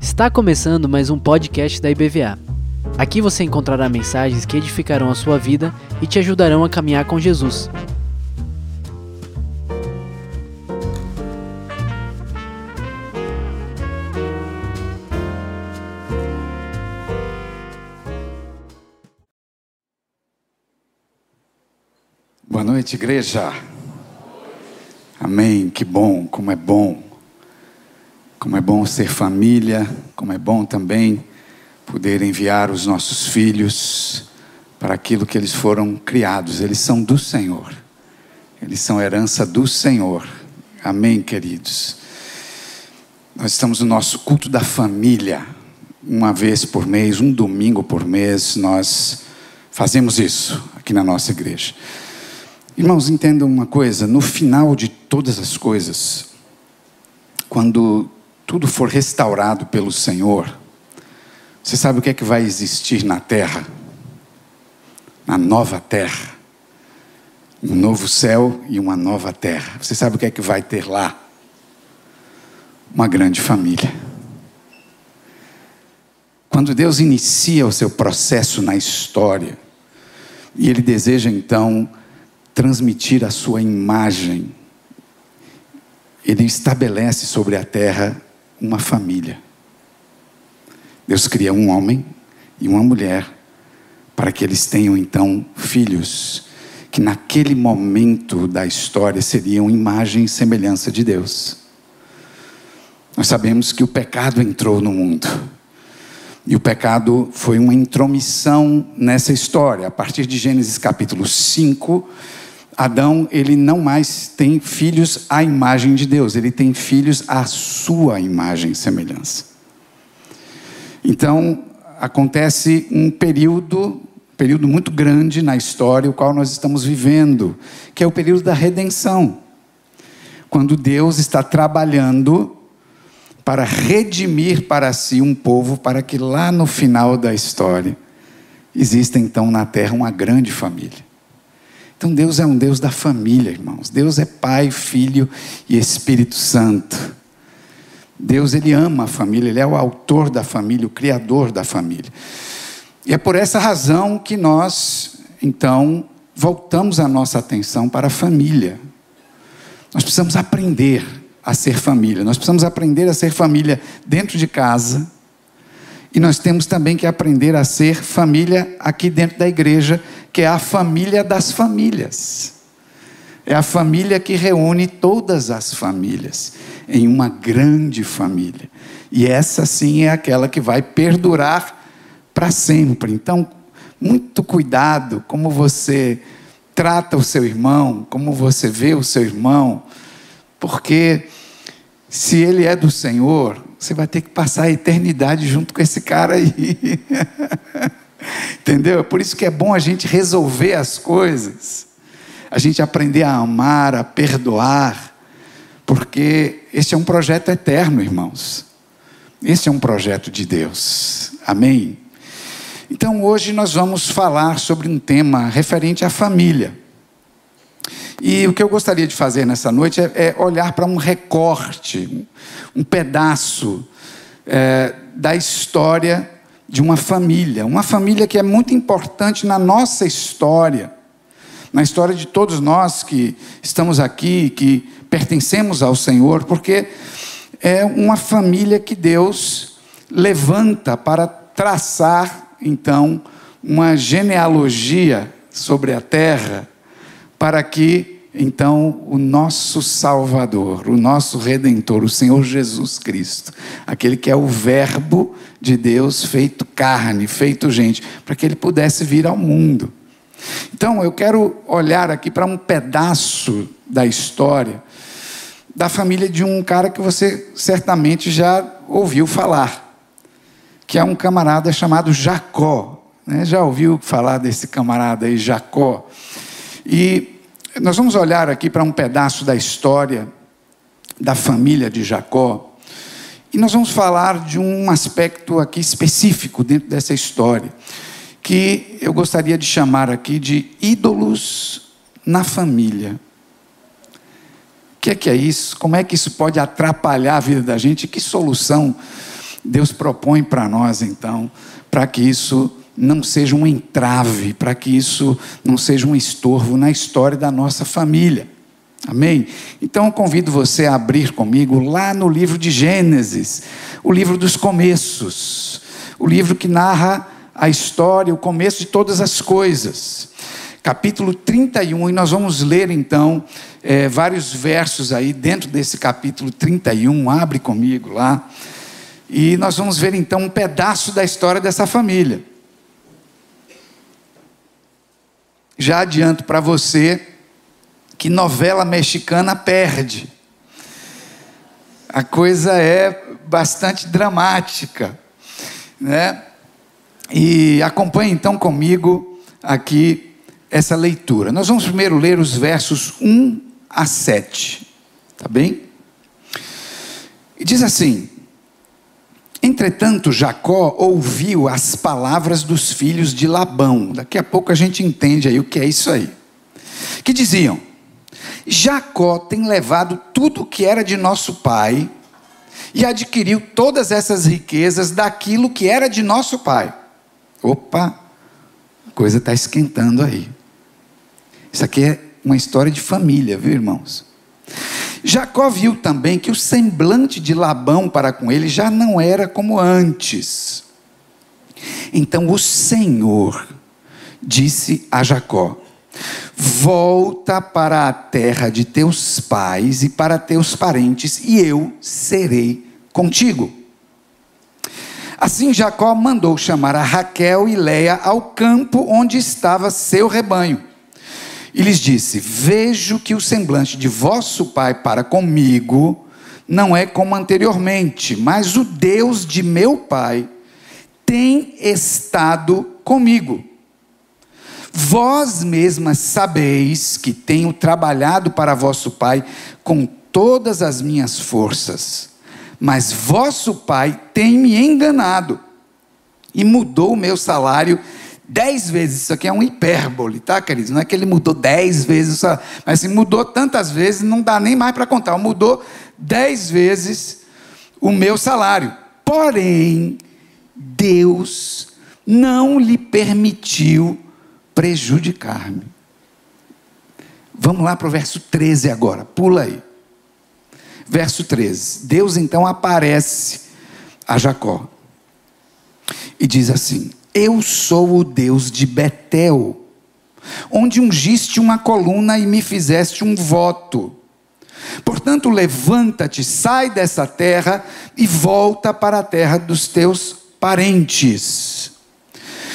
Está começando mais um podcast da IBVA. Aqui você encontrará mensagens que edificarão a sua vida e te ajudarão a caminhar com Jesus. Boa noite, igreja. Amém. Que bom, como é bom. Como é bom ser família, como é bom também poder enviar os nossos filhos para aquilo que eles foram criados. Eles são do Senhor. Eles são herança do Senhor. Amém, queridos. Nós estamos no nosso culto da família. Uma vez por mês, um domingo por mês, nós fazemos isso aqui na nossa igreja. Irmãos, entendam uma coisa: no final de todas as coisas, quando tudo for restaurado pelo Senhor, você sabe o que é que vai existir na terra? Na nova terra. Um novo céu e uma nova terra. Você sabe o que é que vai ter lá? Uma grande família. Quando Deus inicia o seu processo na história, e Ele deseja então transmitir a sua imagem, Ele estabelece sobre a terra uma família. Deus cria um homem e uma mulher para que eles tenham então filhos, que naquele momento da história seriam imagem e semelhança de Deus. Nós sabemos que o pecado entrou no mundo. E o pecado foi uma intromissão nessa história. A partir de Gênesis capítulo 5, Adão, ele não mais tem filhos à imagem de Deus, ele tem filhos à sua imagem e semelhança. Então, acontece um período, período muito grande na história, o qual nós estamos vivendo, que é o período da redenção. Quando Deus está trabalhando para redimir para si um povo, para que lá no final da história exista então na terra uma grande família. Então Deus é um Deus da família, irmãos. Deus é Pai, Filho e Espírito Santo. Deus ele ama a família, ele é o autor da família, o criador da família. E é por essa razão que nós, então, voltamos a nossa atenção para a família. Nós precisamos aprender a ser família. Nós precisamos aprender a ser família dentro de casa. E nós temos também que aprender a ser família aqui dentro da igreja, que é a família das famílias. É a família que reúne todas as famílias em uma grande família. E essa sim é aquela que vai perdurar para sempre. Então, muito cuidado como você trata o seu irmão, como você vê o seu irmão, porque se ele é do Senhor, você vai ter que passar a eternidade junto com esse cara aí. Entendeu? Por isso que é bom a gente resolver as coisas, a gente aprender a amar, a perdoar, porque este é um projeto eterno, irmãos. Este é um projeto de Deus. Amém? Então hoje nós vamos falar sobre um tema referente à família. E o que eu gostaria de fazer nessa noite é, é olhar para um recorte, um, um pedaço é, da história de uma família. Uma família que é muito importante na nossa história, na história de todos nós que estamos aqui, que pertencemos ao Senhor, porque é uma família que Deus levanta para traçar, então, uma genealogia sobre a terra para que então o nosso Salvador, o nosso Redentor, o Senhor Jesus Cristo, aquele que é o Verbo de Deus feito carne, feito gente, para que ele pudesse vir ao mundo. Então eu quero olhar aqui para um pedaço da história da família de um cara que você certamente já ouviu falar, que é um camarada chamado Jacó. Né? Já ouviu falar desse camarada aí, Jacó? E nós vamos olhar aqui para um pedaço da história da família de Jacó. E nós vamos falar de um aspecto aqui específico dentro dessa história, que eu gostaria de chamar aqui de ídolos na família. que é que é isso? Como é que isso pode atrapalhar a vida da gente? Que solução Deus propõe para nós, então, para que isso não seja um entrave, para que isso não seja um estorvo na história da nossa família? Amém? Então convido você a abrir comigo lá no livro de Gênesis, o livro dos começos, o livro que narra a história, o começo de todas as coisas. Capítulo 31, e nós vamos ler então é, vários versos aí dentro desse capítulo 31, abre comigo lá, e nós vamos ver então um pedaço da história dessa família. Já adianto para você que novela mexicana perde. A coisa é bastante dramática, né? E acompanhe então comigo aqui essa leitura. Nós vamos primeiro ler os versos 1 a 7, tá bem? E diz assim: Entretanto, Jacó ouviu as palavras dos filhos de Labão. Daqui a pouco a gente entende aí o que é isso aí. Que diziam: Jacó tem levado tudo o que era de nosso pai e adquiriu todas essas riquezas daquilo que era de nosso pai. Opa, a coisa está esquentando aí. Isso aqui é uma história de família, viu, irmãos? Jacó viu também que o semblante de Labão para com ele já não era como antes. Então o Senhor disse a Jacó: Volta para a terra de teus pais e para teus parentes, e eu serei contigo. Assim Jacó mandou chamar a Raquel e Leia ao campo onde estava seu rebanho. E lhes disse: Vejo que o semblante de vosso pai para comigo não é como anteriormente, mas o Deus de meu pai tem estado comigo Vós mesmas sabeis que tenho trabalhado para vosso pai com todas as minhas forças, mas vosso pai tem me enganado e mudou o meu salário dez vezes. Isso aqui é um hipérbole, tá, queridos? Não é que ele mudou dez vezes, mas assim, mudou tantas vezes, não dá nem mais para contar. Mudou dez vezes o meu salário. Porém, Deus não lhe permitiu prejudicar-me. Vamos lá para o verso 13 agora, pula aí. Verso 13. Deus então aparece a Jacó e diz assim: Eu sou o Deus de Betel, onde ungiste uma coluna e me fizeste um voto. Portanto, levanta-te, sai dessa terra e volta para a terra dos teus parentes.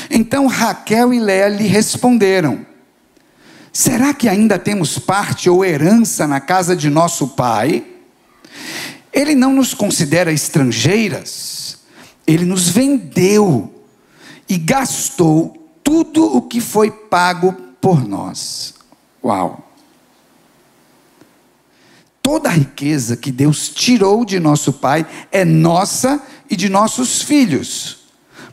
Então Raquel e Léa lhe responderam: Será que ainda temos parte ou herança na casa de nosso pai? Ele não nos considera estrangeiras, ele nos vendeu e gastou tudo o que foi pago por nós. Uau! Toda a riqueza que Deus tirou de nosso pai é nossa e de nossos filhos.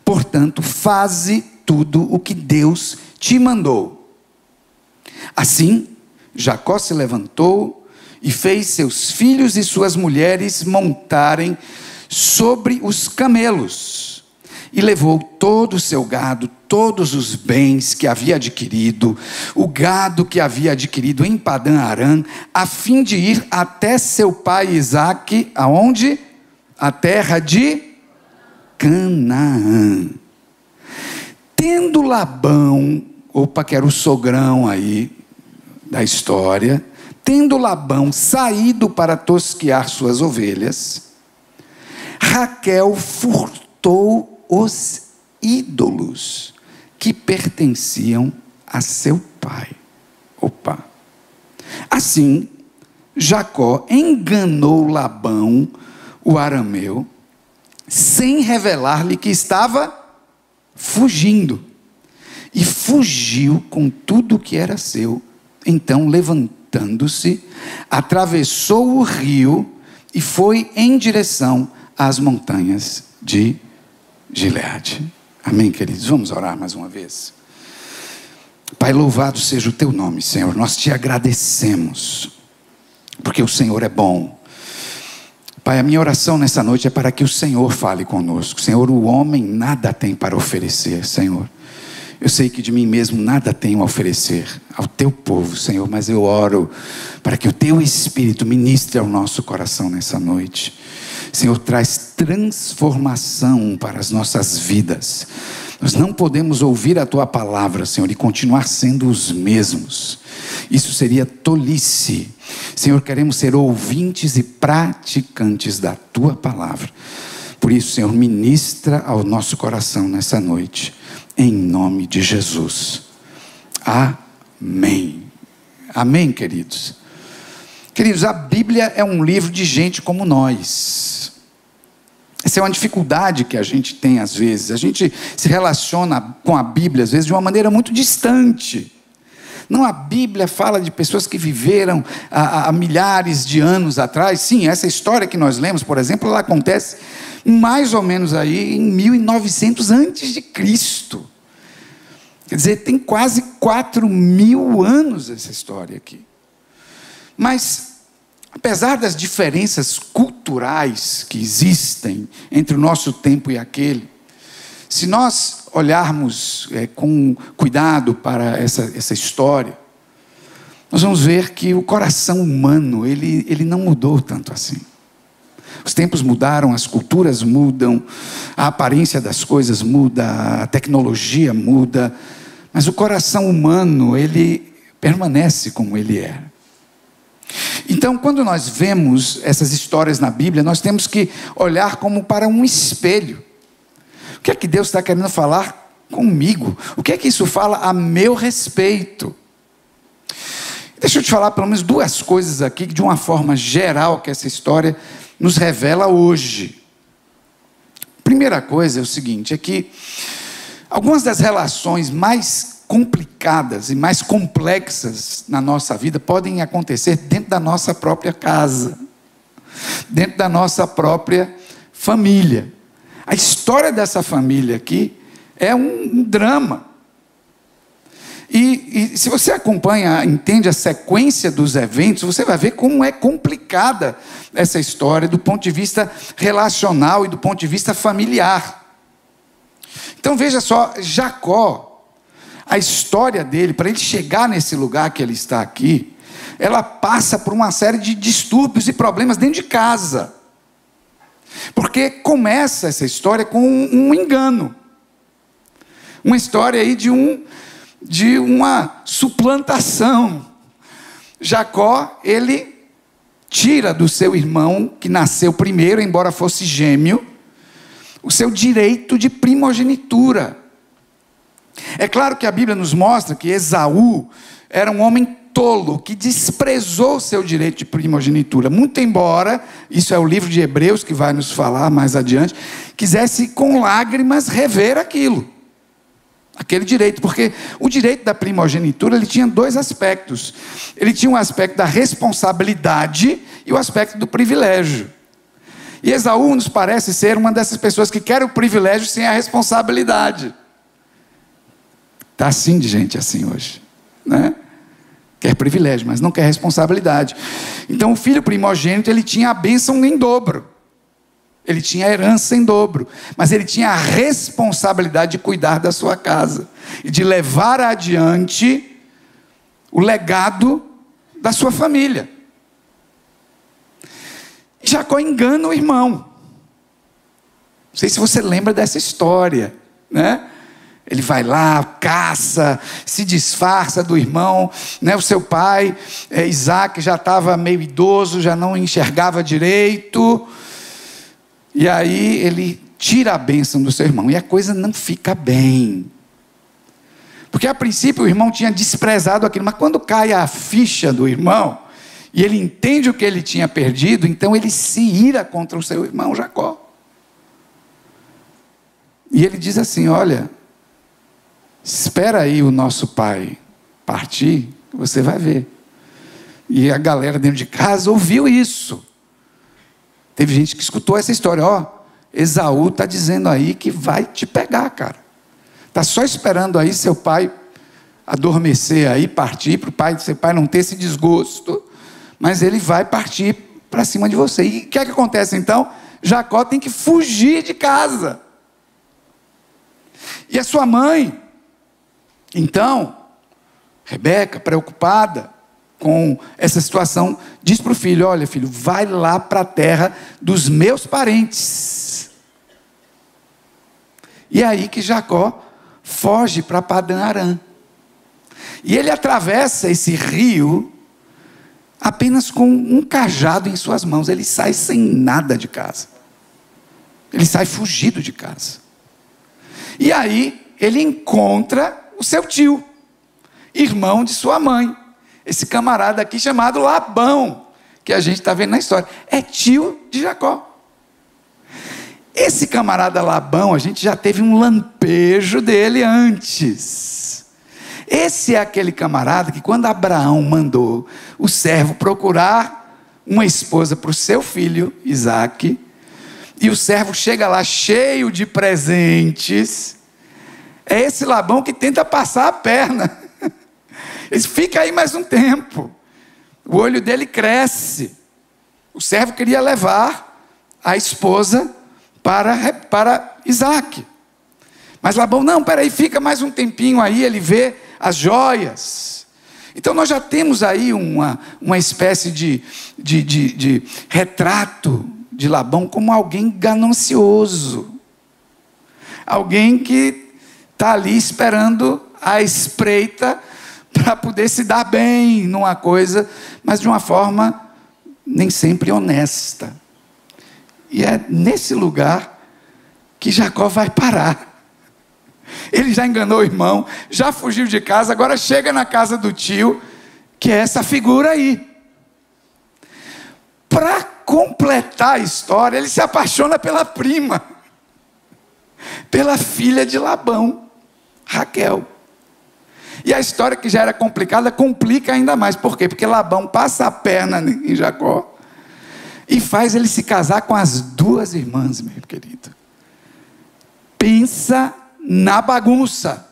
Portanto, faze tudo o que Deus te mandou. Assim, Jacó se levantou e fez seus filhos e suas mulheres montarem sobre os camelos e levou todo o seu gado, todos os bens que havia adquirido, o gado que havia adquirido em Padã Arã, a fim de ir até seu pai Isaque, aonde? A terra de Canaã. Tendo Labão, opa, que era o sogrão aí da história, tendo Labão saído para tosquear suas ovelhas, Raquel furtou os ídolos que pertenciam a seu pai. Opa. Assim, Jacó enganou Labão, o arameu, sem revelar-lhe que estava fugindo. E fugiu com tudo que era seu. Então, levantando-se, atravessou o rio e foi em direção às montanhas de Gileade. Amém, queridos? Vamos orar mais uma vez. Pai, louvado seja o teu nome, Senhor. Nós te agradecemos porque o Senhor é bom. Pai, a minha oração nessa noite é para que o Senhor fale conosco. Senhor, o homem nada tem para oferecer, Senhor. Eu sei que de mim mesmo nada tenho a oferecer ao teu povo, Senhor, mas eu oro para que o teu Espírito ministre ao nosso coração nessa noite. Senhor, traz transformação para as nossas vidas. Nós não podemos ouvir a tua palavra, Senhor, e continuar sendo os mesmos. Isso seria tolice. Senhor, queremos ser ouvintes e praticantes da tua palavra. Por isso, Senhor, ministra ao nosso coração nessa noite, em nome de Jesus. Amém. Amém, queridos. Queridos, a Bíblia é um livro de gente como nós. Essa é uma dificuldade que a gente tem às vezes. A gente se relaciona com a Bíblia, às vezes, de uma maneira muito distante. Não, a Bíblia fala de pessoas que viveram há, há, milhares de anos atrás. Sim, essa história que nós lemos, por exemplo, ela acontece mais ou menos aí em 1900 antes de Cristo. Quer dizer, tem quase 4 mil anos essa história aqui. Mas Apesar das diferenças culturais que existem entre o nosso tempo e aquele, se nós olharmos é, com cuidado para essa, essa história, nós vamos ver que o coração humano ele, ele não mudou tanto assim. Os tempos mudaram, as culturas mudam, a aparência das coisas muda, a tecnologia muda, mas o coração humano ele permanece como ele é. Então, quando nós vemos essas histórias na Bíblia, nós temos que olhar como para um espelho. O que é que Deus está querendo falar comigo? O que é que isso fala a meu respeito? Deixa eu te falar pelo menos duas coisas aqui, de uma forma geral, que essa história nos revela hoje. Primeira coisa é o seguinte: é que algumas das relações mais complicadas e mais complexas na nossa vida podem acontecer dentro da nossa própria casa, dentro da nossa própria família. A história dessa família aqui é um, drama. E, e, se você acompanha, entende a sequência dos eventos, você vai ver como é complicada essa história do ponto de vista relacional e do ponto de vista familiar. Então veja só, Jacó, a história dele, para ele chegar nesse lugar que ele está aqui, ela passa por uma série de distúrbios e problemas dentro de casa. Porque começa essa história com um, um engano. Uma história aí de um de uma suplantação. Jacó, ele tira do seu irmão que nasceu primeiro, embora fosse gêmeo, o seu direito de primogenitura. É claro que a Bíblia nos mostra que Esaú era um homem tolo que desprezou seu direito de primogenitura, muito embora, isso é o livro de Hebreus que vai nos falar mais adiante, quisesse com lágrimas rever aquilo. Aquele direito, porque o direito da primogenitura ele tinha dois aspectos. Ele tinha um aspecto da responsabilidade e o aspecto do privilégio. E Esaú nos parece ser uma dessas pessoas que quer o privilégio sem a responsabilidade. Está assim de gente assim hoje. Né? Quer privilégio, mas não quer responsabilidade. Então o filho primogênito ele tinha a bênção em dobro. Ele tinha a herança em dobro, mas ele tinha a responsabilidade de cuidar da sua casa e de levar adiante o legado da sua família. Jacó engana o irmão. Não sei se você lembra dessa história, né? Ele vai lá, caça, se disfarça do irmão. Né? O seu pai, é, Isaac, já estava meio idoso, já não enxergava direito. E aí ele tira a bênção do seu irmão. E a coisa não fica bem. Porque a princípio o irmão tinha desprezado aquilo, mas quando cai a ficha do irmão, e ele entende o que ele tinha perdido, então ele se ira contra o seu irmão Jacó. E ele diz assim: Olha, Espera aí o nosso pai partir, você vai ver. E a galera dentro de casa ouviu isso. Teve gente que escutou essa história, ó, Esaú está dizendo aí que vai te pegar, cara. Está só esperando aí seu pai adormecer aí, partir para o pai, seu pai não ter esse desgosto, mas ele vai partir para cima de você. E o que é que acontece então? Jacó tem que fugir de casa. E a sua mãe, então, Rebeca, preocupada com essa situação, diz para o filho: Olha, filho, vai lá para a terra dos meus parentes. E é aí que Jacó foge para Padan Aram. E ele atravessa esse rio apenas com um cajado em suas mãos. Ele sai sem nada de casa. Ele sai fugido de casa. E aí ele encontra o seu tio, irmão de sua mãe. Esse camarada aqui chamado Labão, que a gente está vendo na história. É tio de Jacó. Esse camarada Labão, a gente já teve um lampejo dele antes. Esse é aquele camarada que, quando Abraão mandou o servo procurar uma esposa para o seu filho, Isaac, e o servo chega lá cheio de presentes, é esse Labão que tenta passar a perna. Ele fica aí mais um tempo. O olho dele cresce. O servo queria levar a esposa para, para Isaac. Mas Labão, não, peraí, fica mais um tempinho aí, ele vê as joias. Então nós já temos aí uma, uma espécie de, de, de, de retrato de Labão como alguém ganancioso. Alguém que está ali esperando a espreita para poder se dar bem numa coisa, mas de uma forma nem sempre honesta. E é nesse lugar que Jacó vai parar. Ele já enganou o irmão, já fugiu de casa, agora chega na casa do tio, que é essa figura aí. Para completar a história, ele se apaixona pela prima, pela filha de Labão, Raquel. E a história que já era complicada complica ainda mais. Por quê? Porque Labão passa a perna em Jacó e faz ele se casar com as duas irmãs, meu querido. Pensa na bagunça.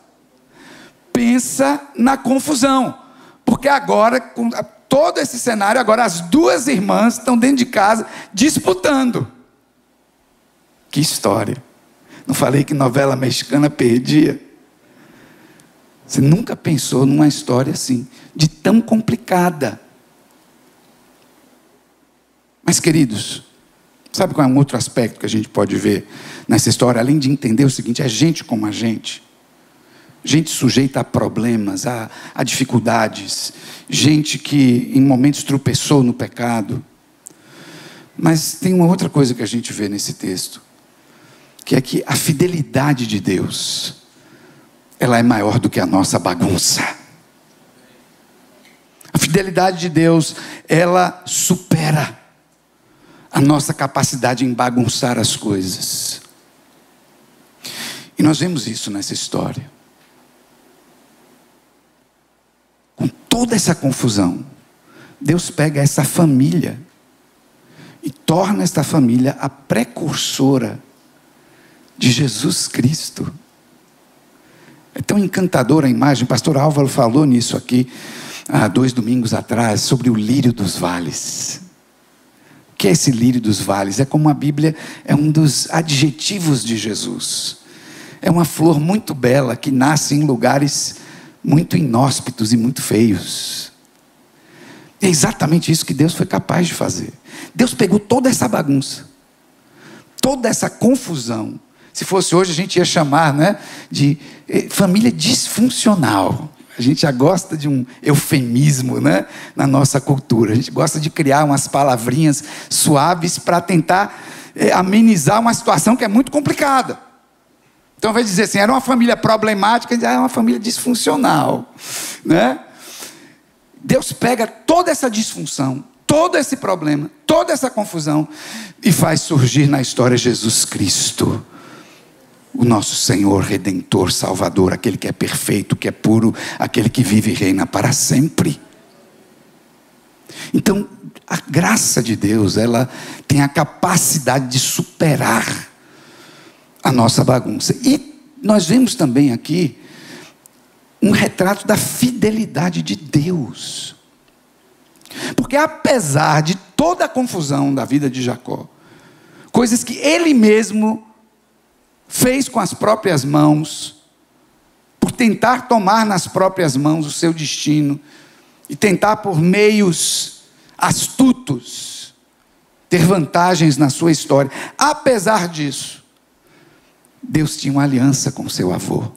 Pensa na confusão. Porque agora, com todo esse cenário, agora as duas irmãs estão dentro de casa disputando. Que história. Não falei que novela mexicana perdia? Você nunca pensou numa história assim, de tão complicada. Mas, queridos, sabe qual é um outro aspecto que a gente pode ver nessa história? Além de entender o seguinte: é gente como a gente. Gente sujeita a problemas, a, a dificuldades, gente que em momentos tropeçou no pecado. Mas tem uma outra coisa que a gente vê nesse texto, que é que a fidelidade de Deus, ela é maior do que a nossa bagunça. A fidelidade de Deus, ela supera a nossa capacidade em bagunçar as coisas. E nós vemos isso nessa história. Com toda essa confusão, Deus pega essa família e torna esta família a precursora de Jesus Cristo. É tão encantadora a imagem, pastor Álvaro falou nisso aqui há dois domingos atrás, sobre o lírio dos vales que é esse lírio dos vales? É como a Bíblia é um dos adjetivos de Jesus. É uma flor muito bela que nasce em lugares muito inóspitos e muito feios. É exatamente isso que Deus foi capaz de fazer. Deus pegou toda essa bagunça, toda essa confusão. Se fosse hoje, a gente ia chamar né, de eh, família disfuncional. A gente já gosta de um eufemismo né, na nossa cultura. A gente gosta de criar umas palavrinhas suaves para tentar é, amenizar uma situação que é muito complicada. Então, de dizer assim, era uma família problemática, era ah, é uma família disfuncional. Né? Deus pega toda essa disfunção, todo esse problema, toda essa confusão e faz surgir na história Jesus Cristo o nosso Senhor Redentor, Salvador, aquele que é perfeito, que é puro, aquele que vive e reina para sempre. Então, a graça de Deus, ela tem a capacidade de superar a nossa bagunça. E nós vemos também aqui um retrato da fidelidade de Deus. Porque apesar de toda a confusão da vida de Jacó, coisas que ele mesmo fez com as próprias mãos, por tentar tomar nas próprias mãos o seu destino e tentar por meios astutos ter vantagens na sua história. Apesar disso, Deus tinha uma aliança com seu avô.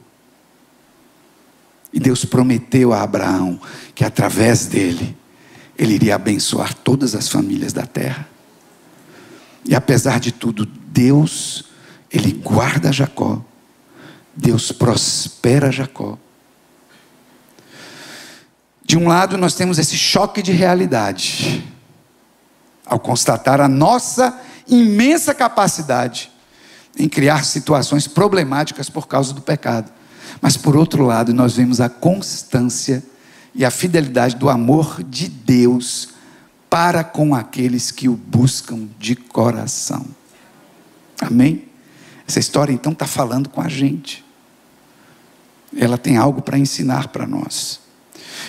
E Deus prometeu a Abraão que através dele ele iria abençoar todas as famílias da terra. E apesar de tudo, Deus, ele guarda Jacó. Deus prospera Jacó. De um lado, nós temos esse choque de realidade, ao constatar a nossa imensa capacidade em criar situações problemáticas por causa do pecado. Mas, por outro lado, nós vemos a constância e a fidelidade do amor de Deus para com aqueles que o buscam de coração. Amém? Essa história então está falando com a gente. Ela tem algo para ensinar para nós.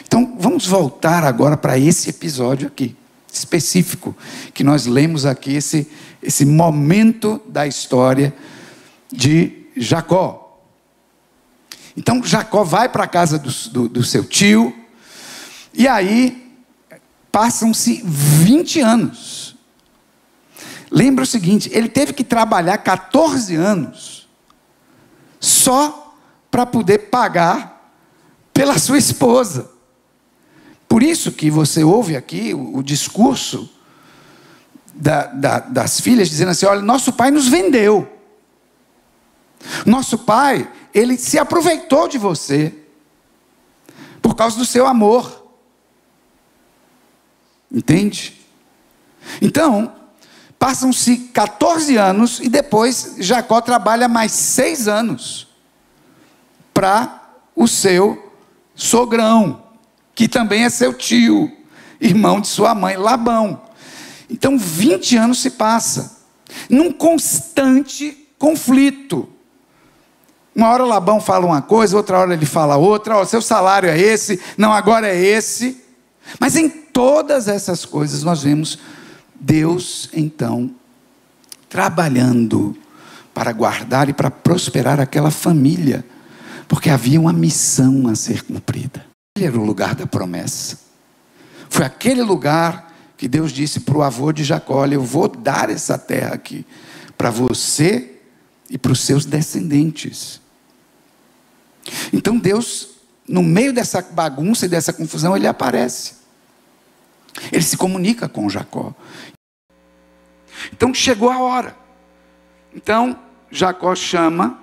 Então vamos voltar agora para esse episódio aqui, específico, que nós lemos aqui, esse, esse momento da história de Jacó. Então Jacó vai para a casa do, do, do seu tio, e aí, passam-se 20 anos. Lembra o seguinte: ele teve que trabalhar 14 anos só para poder pagar pela sua esposa. Por isso que você ouve aqui o, o discurso da, da, das filhas dizendo assim: olha, nosso pai nos vendeu. Nosso pai, ele se aproveitou de você por causa do seu amor. Entende? Então, passam-se 14 anos e depois Jacó trabalha mais seis anos para o seu sogrão, que também é seu tio, irmão de sua mãe, Labão. Então, 20 anos se passa, num constante conflito. Uma hora Labão fala uma coisa, outra hora ele fala outra, ó, seu salário é esse, não, agora é esse. Mas em todas essas coisas nós vemos Deus, então, trabalhando para guardar e para prosperar aquela família, porque havia uma missão a ser cumprida. Ele era o lugar da promessa. Foi aquele lugar que Deus disse para o avô de Jacó: Olha, eu vou dar essa terra aqui para você e para os seus descendentes. Então Deus, no meio dessa bagunça e dessa confusão, ele aparece. Ele se comunica com Jacó. Então chegou a hora. Então Jacó chama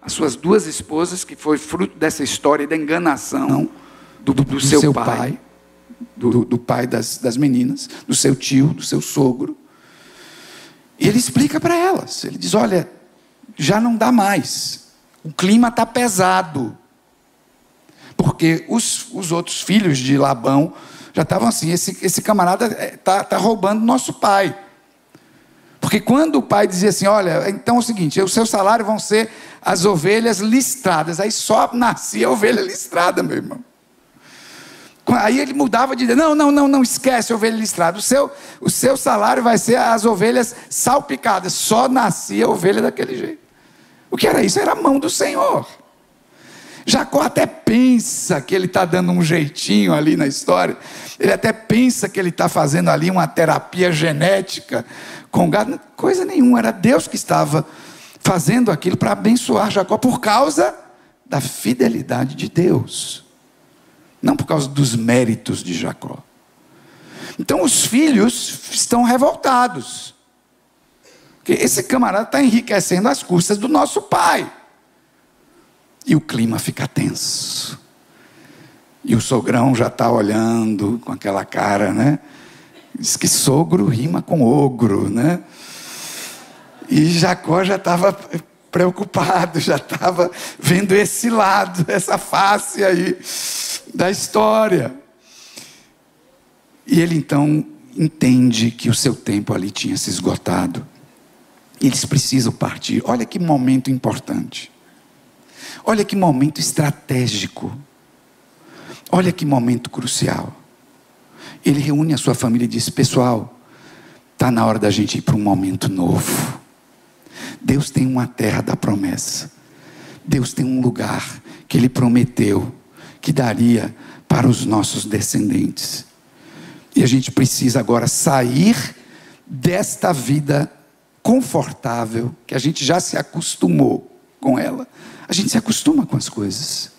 as suas duas esposas, que foi fruto dessa história da enganação do, do, do seu, seu, pai, pai do, do, pai das, das meninas, do seu tio, do seu sogro. E ele explica para elas: ele diz, olha, já não dá mais, o clima está pesado. Porque os, os outros filhos de Labão já estavam assim: esse, esse camarada está tá roubando nosso pai. Porque quando o pai dizia assim: olha, então é o seguinte, o seu salário vão ser as ovelhas listradas. Aí só nascia a ovelha listrada, meu irmão. Aí ele mudava de ideia: não, não, não, não esquece a ovelha listrada. O seu, o seu salário vai ser as ovelhas salpicadas. Só nascia a ovelha daquele jeito. O que era isso? Era a mão do Senhor. Jacó até pensa que ele está dando um jeitinho ali na história, ele até pensa que ele está fazendo ali uma terapia genética com gado, coisa nenhuma, era Deus que estava fazendo aquilo para abençoar Jacó por causa da fidelidade de Deus, não por causa dos méritos de Jacó. Então os filhos estão revoltados, porque esse camarada está enriquecendo às custas do nosso pai. E o clima fica tenso. E o sogrão já está olhando com aquela cara, né? Diz que sogro rima com ogro, né? E Jacó já estava preocupado, já estava vendo esse lado, essa face aí da história. E ele então entende que o seu tempo ali tinha se esgotado. Eles precisam partir. Olha que momento importante. Olha que momento estratégico. Olha que momento crucial. ele reúne a sua família e diz: Pessoal, está na hora da gente ir para um momento novo. Deus tem uma terra da promessa. Deus tem um lugar que Ele prometeu que daria para os nossos descendentes. E a gente precisa agora sair desta vida confortável, que a gente já se acostumou com ela. A gente se acostuma com as coisas.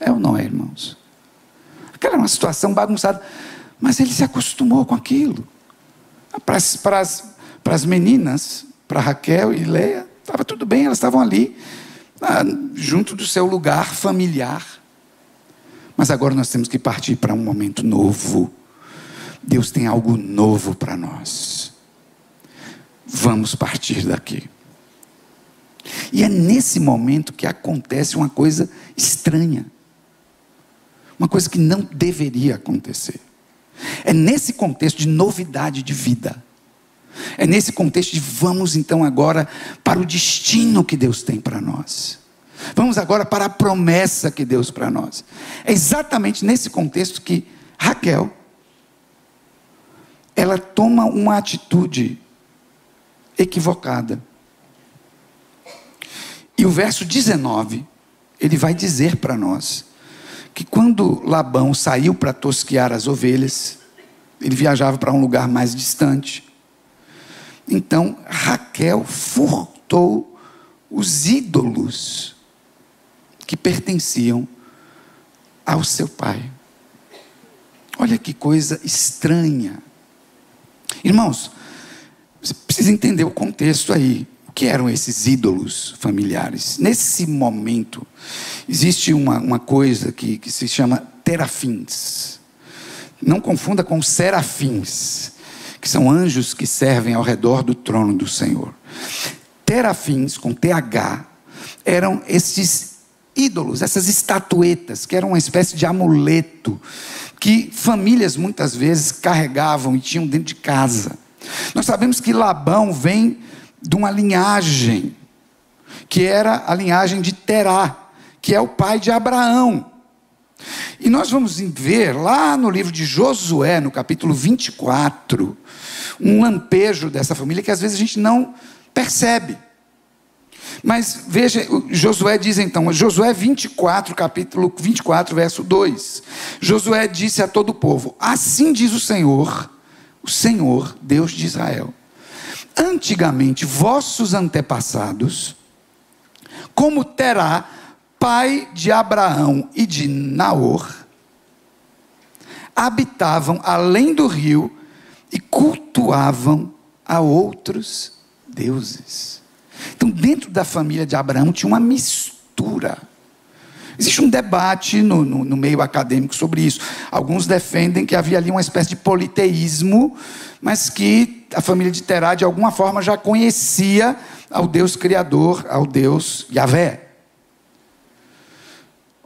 É ou não é, irmãos? Aquela é uma situação bagunçada. Mas ele se acostumou com aquilo. Para as, para as, para as meninas, para Raquel e Leia, estava tudo bem, elas estavam ali, junto do seu lugar familiar. Mas agora nós temos que partir para um momento novo. Deus tem algo novo para nós. Vamos partir daqui. E é nesse momento que acontece uma coisa estranha. Uma coisa que não deveria acontecer. É nesse contexto de novidade de vida. É nesse contexto de vamos então agora para o destino que Deus tem para nós. Vamos agora para a promessa que Deus para nós. É exatamente nesse contexto que Raquel ela toma uma atitude equivocada. E o verso 19, ele vai dizer para nós que quando Labão saiu para tosquear as ovelhas, ele viajava para um lugar mais distante. Então Raquel furtou os ídolos que pertenciam ao seu pai. Olha que coisa estranha. Irmãos, você precisa entender o contexto aí que eram esses ídolos familiares? Nesse momento, existe uma, uma coisa que, que se chama terafins. Não confunda com serafins, que são anjos que servem ao redor do trono do Senhor. Terafins, com TH, eram esses ídolos, essas estatuetas, que eram uma espécie de amuleto, que famílias muitas vezes carregavam e tinham dentro de casa. Nós sabemos que Labão vem de uma linhagem, que era a linhagem de Terá, que é o pai de Abraão. E nós vamos ver lá no livro de Josué, no capítulo 24, um lampejo dessa família que às vezes a gente não percebe. Mas veja, Josué diz então, Josué 24, capítulo 24, verso 2. Josué disse a todo o povo: Assim diz o Senhor, o Senhor, Deus de Israel: Antigamente, vossos antepassados, como Terá, pai de Abraão e de Naor, habitavam além do rio e cultuavam a outros deuses. Então, dentro da família de Abraão tinha uma mistura. Existe um debate no, no, no, meio acadêmico sobre isso. Alguns defendem que havia ali uma espécie de politeísmo, mas que a família de Terá, de alguma forma, já conhecia ao Deus Criador, ao Deus Yahvé.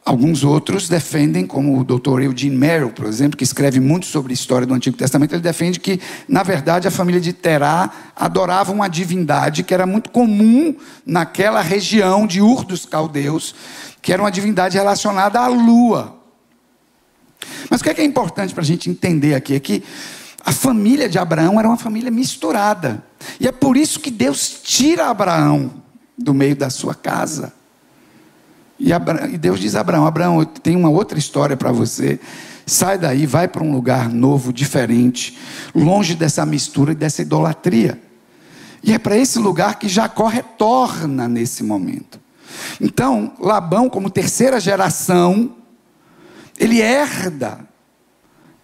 Alguns outros defendem, como o Dr. Eugene Merrill, por exemplo, que escreve muito sobre a história do Antigo Testamento, ele defende que, na verdade, a família de Terá adorava uma divindade que era muito comum naquela região de Ur dos Caldeus, que era uma divindade relacionada à lua. Mas o que é, que é importante para a gente entender aqui é que a família de Abraão era uma família misturada. E é por isso que Deus tira Abraão do meio da sua casa. E, e Deus diz a Abraão: Abraão, eu tenho uma outra história para você. Sai daí, vai para um lugar novo, diferente, longe dessa mistura e dessa idolatria. E é para esse lugar que Jacó retorna nesse momento. Então, Labão, como terceira geração, ele herda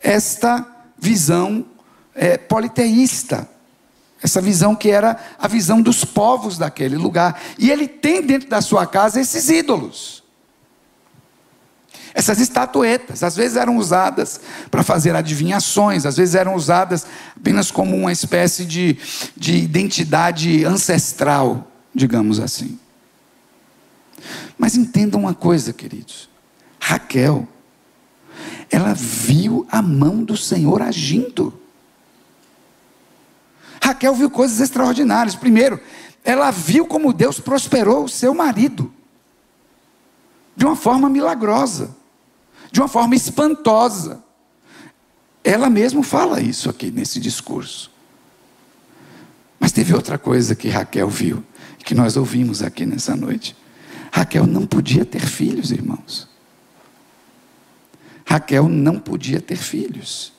esta visão é, politeísta, essa visão que era a visão dos povos daquele lugar. E ele tem dentro da sua casa esses ídolos. Essas estatuetas, às vezes eram usadas para fazer adivinhações, às vezes eram usadas apenas como uma espécie de, de identidade ancestral, digamos assim. Mas entendam uma coisa, queridos. Raquel, ela viu a mão do Senhor agindo. Raquel viu coisas extraordinárias. Primeiro, ela viu como Deus prosperou o seu marido. De uma forma milagrosa. De uma forma espantosa. Ela mesma fala isso aqui nesse discurso. Mas teve outra coisa que Raquel viu, que nós ouvimos aqui nessa noite. Raquel não podia ter filhos, irmãos. Raquel não podia ter filhos.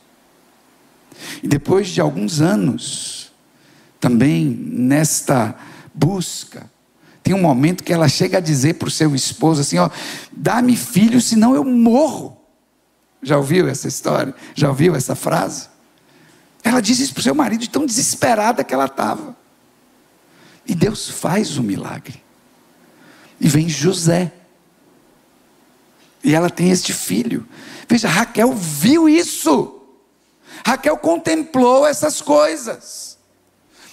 E depois de alguns anos, também nesta busca, tem um momento que ela chega a dizer para o seu esposo assim: ó, dá-me filho, senão eu morro. Já ouviu essa história? Já ouviu essa frase? Ela diz isso para o seu marido, tão desesperada que ela estava. E Deus faz o milagre. E vem José. E ela tem este filho. Veja, Raquel viu isso. Raquel contemplou essas coisas.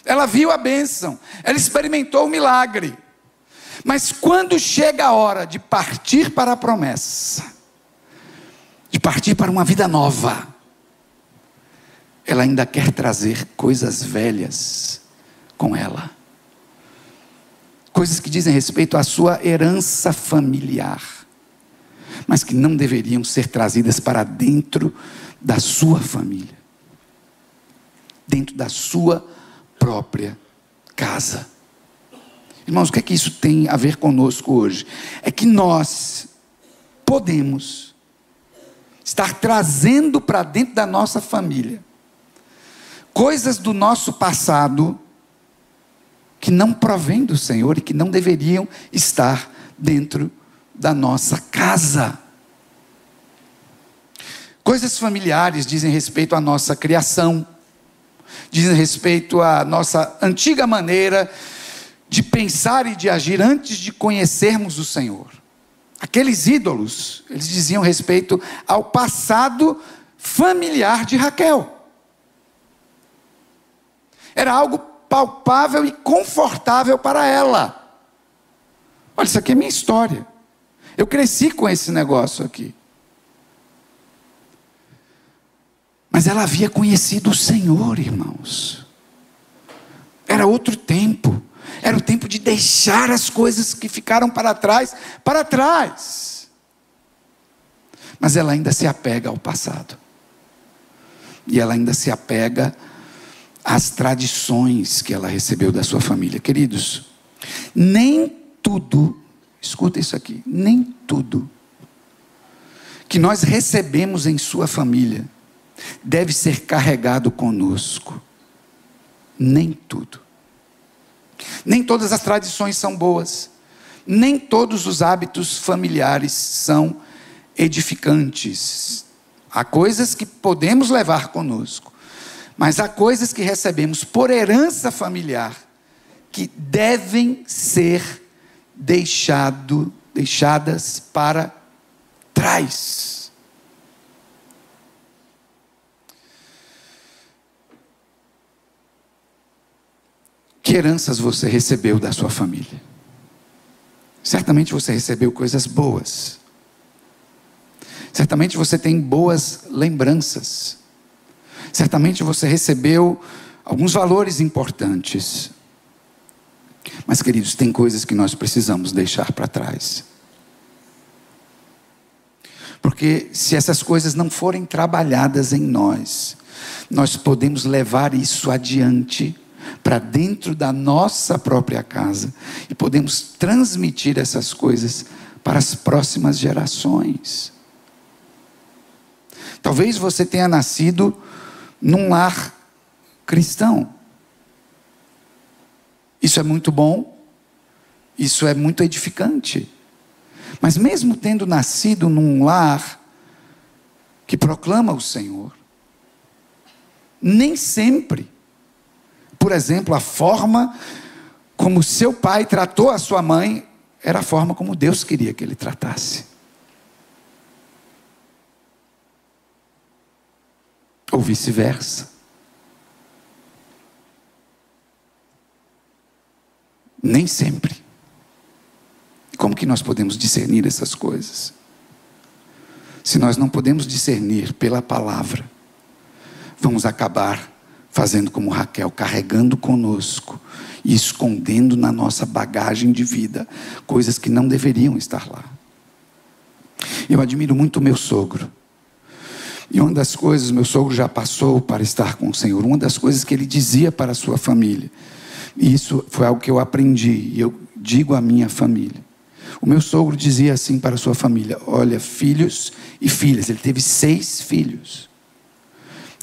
Ela viu a bênção. Ela experimentou o milagre. Mas quando chega a hora de partir para a promessa, de partir para uma vida nova, ela ainda quer trazer coisas velhas com ela. Coisas que dizem respeito à sua herança familiar, mas que não deveriam ser trazidas para dentro da sua família, dentro da sua própria casa. Irmãos, o que é que isso tem a ver conosco hoje? É que nós podemos estar trazendo para dentro da nossa família coisas do nosso passado que não provêm do Senhor e que não deveriam estar dentro da nossa casa. Coisas familiares dizem respeito à nossa criação, dizem respeito à nossa antiga maneira de pensar e de agir antes de conhecermos o Senhor. Aqueles ídolos, eles diziam respeito ao passado familiar de Raquel. Era algo palpável e confortável para ela. Olha, isso aqui é minha história. Eu cresci com esse negócio aqui. Mas ela havia conhecido o Senhor, irmãos. Era outro tempo. Era o tempo de deixar as coisas que ficaram para trás, para trás. Mas ela ainda se apega ao passado. E ela ainda se apega às tradições que ela recebeu da sua família. Queridos, nem tudo, escuta isso aqui, nem tudo que nós recebemos em sua família deve ser carregado conosco. Nem tudo. Nem todas as tradições são boas. Nem todos os hábitos familiares são edificantes. Há coisas que podemos levar conosco, mas há coisas que recebemos por herança familiar que devem ser deixado, deixadas para trás. Que heranças você recebeu da sua família? Certamente você recebeu coisas boas. Certamente você tem boas lembranças. Certamente você recebeu alguns valores importantes. Mas, queridos, tem coisas que nós precisamos deixar para trás. Porque se essas coisas não forem trabalhadas em nós, nós podemos levar isso adiante para dentro da nossa própria casa e podemos transmitir essas coisas para as próximas gerações. Talvez você tenha nascido num lar cristão. Isso é muito bom, isso é muito edificante. Mas mesmo tendo nascido num lar que proclama o Senhor, nem sempre por exemplo, a forma como seu pai tratou a sua mãe era a forma como Deus queria que ele tratasse. Ou vice-versa. Nem sempre. Como que nós podemos discernir essas coisas? Se nós não podemos discernir pela palavra, vamos acabar fazendo como Raquel, carregando conosco e escondendo na nossa bagagem de vida coisas que não deveriam estar lá. Eu admiro muito o meu sogro. E uma das coisas, meu sogro já passou para estar com o Senhor, uma das coisas que ele dizia para a sua família, e isso foi algo que eu aprendi, e eu digo à minha família. O meu sogro dizia assim para a sua família: Olha, filhos e filhas, ele teve seis filhos.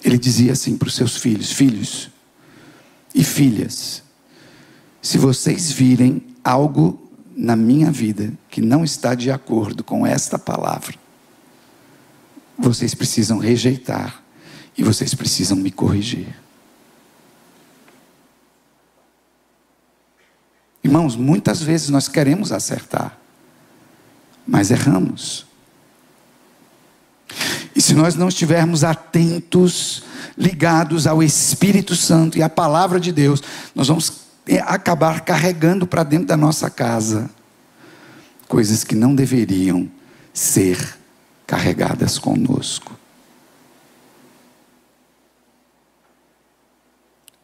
Ele dizia assim para os seus filhos: Filhos e filhas, se vocês virem algo na minha vida que não está de acordo com esta palavra, vocês precisam rejeitar e vocês precisam me corrigir. Irmãos, muitas vezes nós queremos acertar, mas erramos. E se nós não estivermos atentos, ligados ao Espírito Santo e à palavra de Deus, nós vamos acabar carregando para dentro da nossa casa coisas que não deveriam ser carregadas conosco.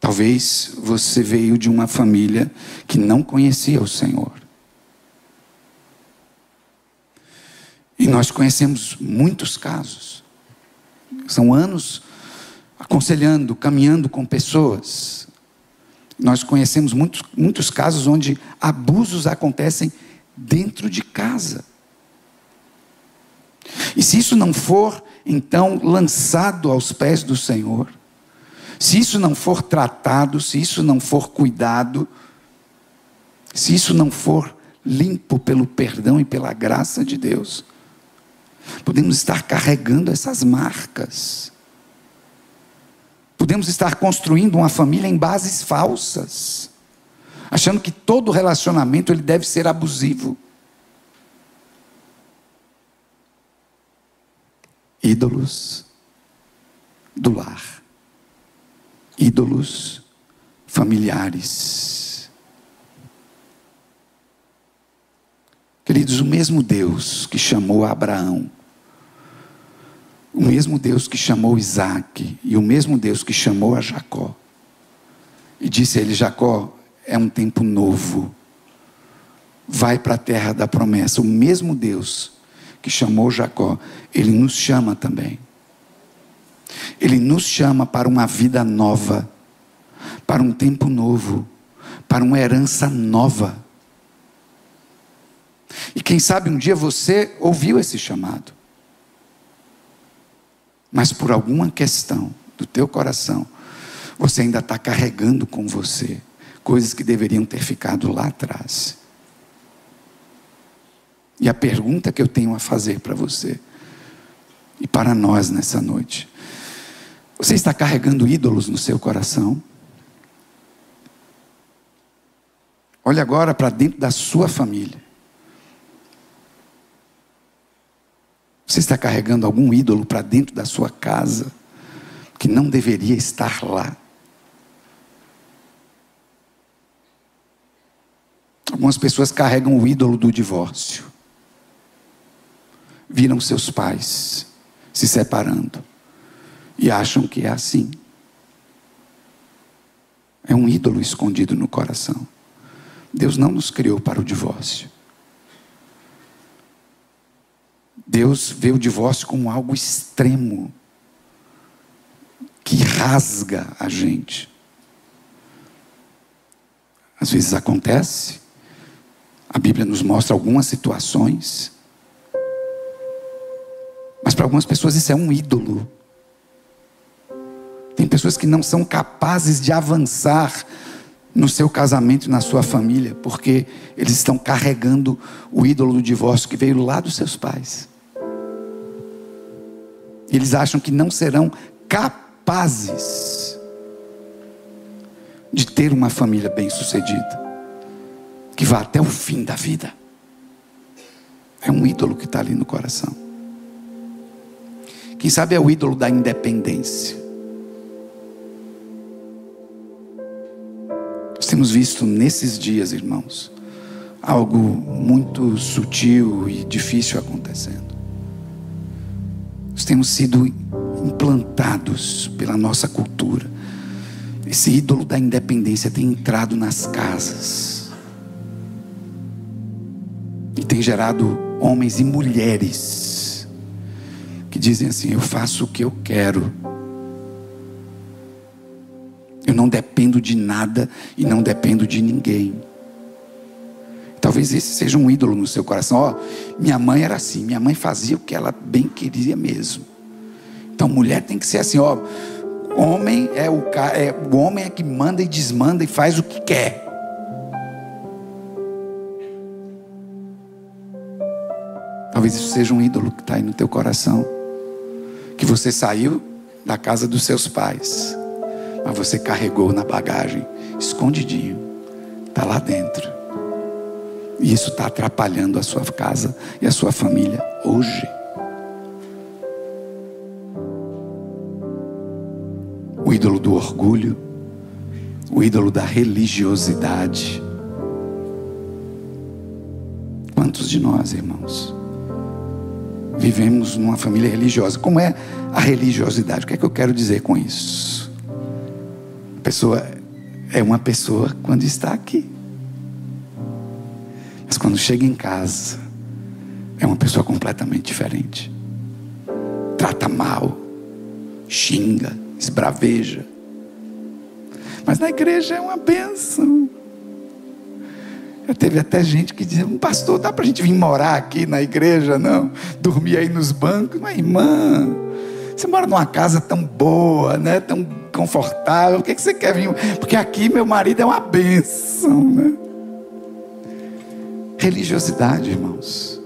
Talvez você veio de uma família que não conhecia o Senhor. E nós conhecemos muitos casos. São anos aconselhando, caminhando com pessoas. Nós conhecemos muitos, muitos casos onde abusos acontecem dentro de casa. E se isso não for, então, lançado aos pés do Senhor, se isso não for tratado, se isso não for cuidado, se isso não for limpo pelo perdão e pela graça de Deus, podemos estar carregando essas marcas. Podemos estar construindo uma família em bases falsas, achando que todo relacionamento ele deve ser abusivo. Ídolos do lar ídolos familiares. Queridos, o mesmo Deus que chamou Abraão, o mesmo Deus que chamou Isaac e o mesmo Deus que chamou a Jacó, e disse a ele: Jacó, é um tempo novo, vai para a terra da promessa. O mesmo Deus que chamou Jacó, ele nos chama também. Ele nos chama para uma vida nova, para um tempo novo, para uma herança nova. E quem sabe um dia você ouviu esse chamado. Mas por alguma questão do teu coração, você ainda está carregando com você coisas que deveriam ter ficado lá atrás. E a pergunta que eu tenho a fazer para você e para nós nessa noite você está carregando ídolos no seu coração? Olhe agora para dentro da sua família. Você está carregando algum ídolo para dentro da sua casa que não deveria estar lá? Algumas pessoas carregam o ídolo do divórcio. Viram seus pais se separando e acham que é assim. É um ídolo escondido no coração. Deus não nos criou para o divórcio. Deus vê o divórcio como algo extremo, que rasga a gente. Às vezes acontece, a Bíblia nos mostra algumas situações, mas para algumas pessoas isso é um ídolo. Tem pessoas que não são capazes de avançar no seu casamento e na sua família, porque eles estão carregando o ídolo do divórcio que veio lá dos seus pais. Eles acham que não serão capazes de ter uma família bem-sucedida, que vá até o fim da vida. É um ídolo que está ali no coração. Quem sabe é o ídolo da independência. temos visto nesses dias, irmãos, algo muito sutil e difícil acontecendo. Nós temos sido implantados pela nossa cultura. Esse ídolo da independência tem entrado nas casas e tem gerado homens e mulheres que dizem assim: Eu faço o que eu quero. Eu não dependo de nada e não dependo de ninguém. Talvez esse seja um ídolo no seu coração. Ó, oh, minha mãe era assim, minha mãe fazia o que ela bem queria mesmo. Então mulher tem que ser assim, ó. Homem é o, é, o homem é que manda e desmanda e faz o que quer. Talvez isso seja um ídolo que está aí no teu coração. Que você saiu da casa dos seus pais, mas você carregou na bagagem, escondidinho, está lá dentro. E isso está atrapalhando a sua casa e a sua família hoje. O ídolo do orgulho, o ídolo da religiosidade. Quantos de nós, irmãos, vivemos numa família religiosa? Como é a religiosidade? O que é que eu quero dizer com isso? A pessoa é uma pessoa quando está aqui. Quando chega em casa, é uma pessoa completamente diferente. Trata mal, xinga, esbraveja. Mas na igreja é uma bênção. Já teve até gente que dizia, pastor, dá para a gente vir morar aqui na igreja, não? Dormir aí nos bancos. Mas irmã, você mora numa casa tão boa, né? tão confortável, por que, que você quer vir? Porque aqui meu marido é uma bênção, né? Religiosidade, irmãos.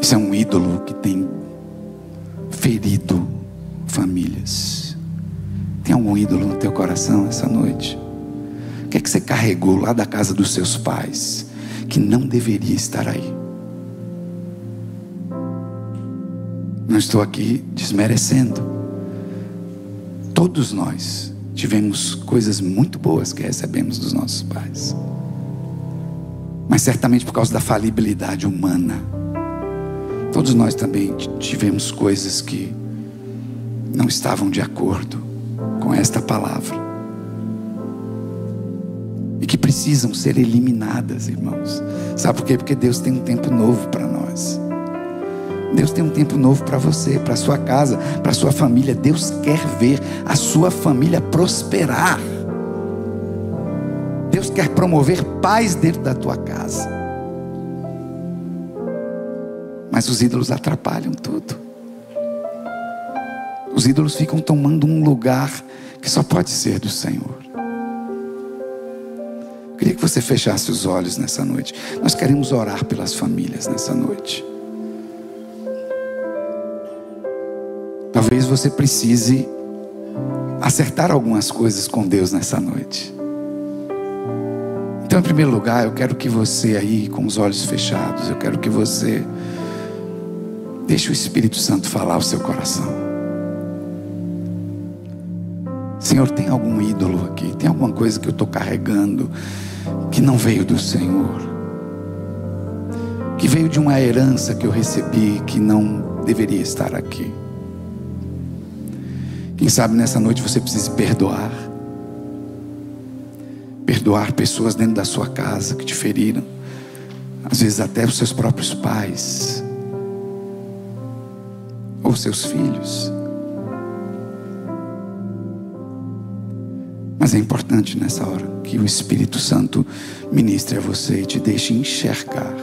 Isso é um ídolo que tem ferido famílias. Tem algum ídolo no teu coração essa noite? O que é que você carregou lá da casa dos seus pais que não deveria estar aí? Não estou aqui desmerecendo. Todos nós tivemos coisas muito boas que recebemos dos nossos pais mas certamente por causa da falibilidade humana. Todos nós também tivemos coisas que não estavam de acordo com esta palavra e que precisam ser eliminadas, irmãos. Sabe por quê? Porque Deus tem um tempo novo para nós. Deus tem um tempo novo para você, para sua casa, para sua família. Deus quer ver a sua família prosperar. Deus quer promover paz dentro da tua casa. Mas os ídolos atrapalham tudo. Os ídolos ficam tomando um lugar que só pode ser do Senhor. Eu queria que você fechasse os olhos nessa noite. Nós queremos orar pelas famílias nessa noite. Talvez você precise acertar algumas coisas com Deus nessa noite. Então, em primeiro lugar, eu quero que você aí, com os olhos fechados, eu quero que você deixe o Espírito Santo falar ao seu coração. Senhor, tem algum ídolo aqui? Tem alguma coisa que eu estou carregando que não veio do Senhor? Que veio de uma herança que eu recebi que não deveria estar aqui? Quem sabe nessa noite você precisa perdoar perdoar pessoas dentro da sua casa que te feriram, às vezes até os seus próprios pais, ou seus filhos. Mas é importante nessa hora que o Espírito Santo ministre a você e te deixe enxergar.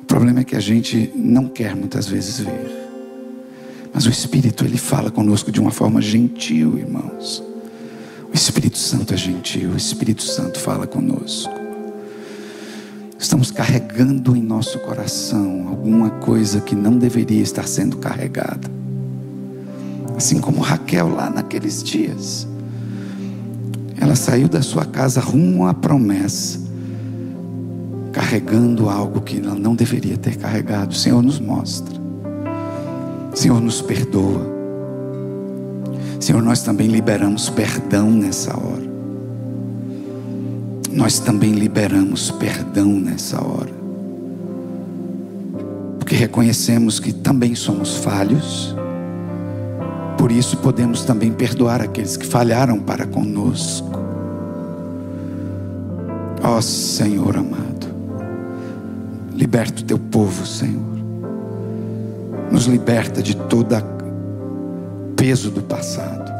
O problema é que a gente não quer muitas vezes ver. Mas o Espírito, ele fala conosco de uma forma gentil, irmãos. O Espírito Santo é gentil, o Espírito Santo fala conosco. Estamos carregando em nosso coração alguma coisa que não deveria estar sendo carregada. Assim como Raquel lá naqueles dias. Ela saiu da sua casa rumo à promessa, carregando algo que ela não deveria ter carregado. O Senhor nos mostra. O Senhor nos perdoa. Senhor, nós também liberamos perdão nessa hora. Nós também liberamos perdão nessa hora. Porque reconhecemos que também somos falhos. Por isso podemos também perdoar aqueles que falharam para conosco. Ó oh, Senhor amado, liberta o teu povo, Senhor. Nos liberta de todo peso do passado,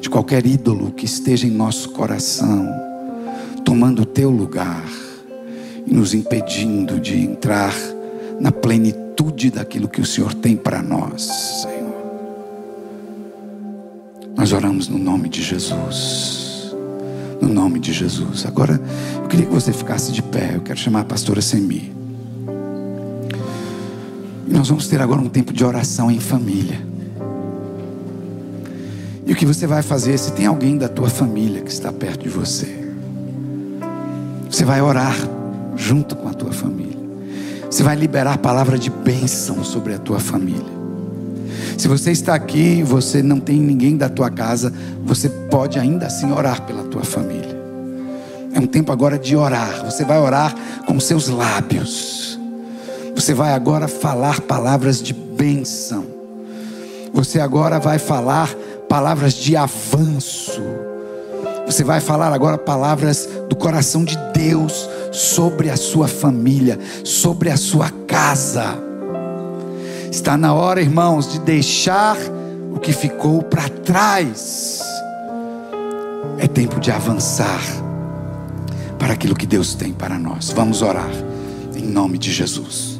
de qualquer ídolo que esteja em nosso coração, tomando o teu lugar e nos impedindo de entrar na plenitude daquilo que o Senhor tem para nós, Senhor. Nós oramos no nome de Jesus. No nome de Jesus. Agora, eu queria que você ficasse de pé. Eu quero chamar a pastora Semi. E nós vamos ter agora um tempo de oração em família. E o que você vai fazer, se tem alguém da tua família que está perto de você, você vai orar junto com a tua família. Você vai liberar palavra de bênção sobre a tua família. Se você está aqui e você não tem ninguém da tua casa, você pode ainda assim orar pela tua família. É um tempo agora de orar. Você vai orar com seus lábios. Você vai agora falar palavras de bênção. Você agora vai falar palavras de avanço. Você vai falar agora palavras do coração de Deus sobre a sua família, sobre a sua casa. Está na hora, irmãos, de deixar o que ficou para trás. É tempo de avançar para aquilo que Deus tem para nós. Vamos orar em nome de Jesus.